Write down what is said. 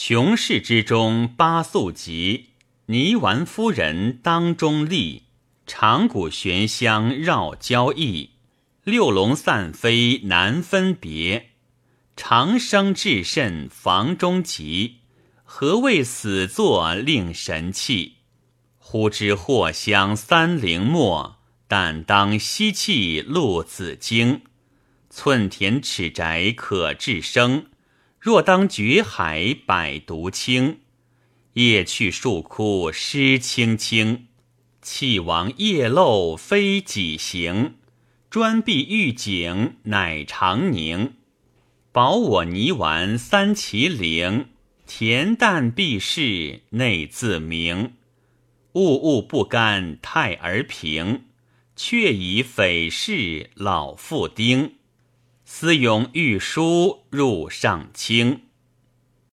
穷室之中八宿集，泥丸夫人当中立。长谷悬香绕交翼，六龙散飞难分别。长生至甚房中急，何谓死作令神气？呼知藿香三陵末，但当吸气露子经。寸田尺宅可治生，若当绝海百毒清。夜去树枯湿青青。气王夜漏非己行，专避玉井乃长宁。保我泥丸三齐灵，恬淡避世内自明。物物不甘太儿平，却以匪事老妇丁。思咏玉书入上清。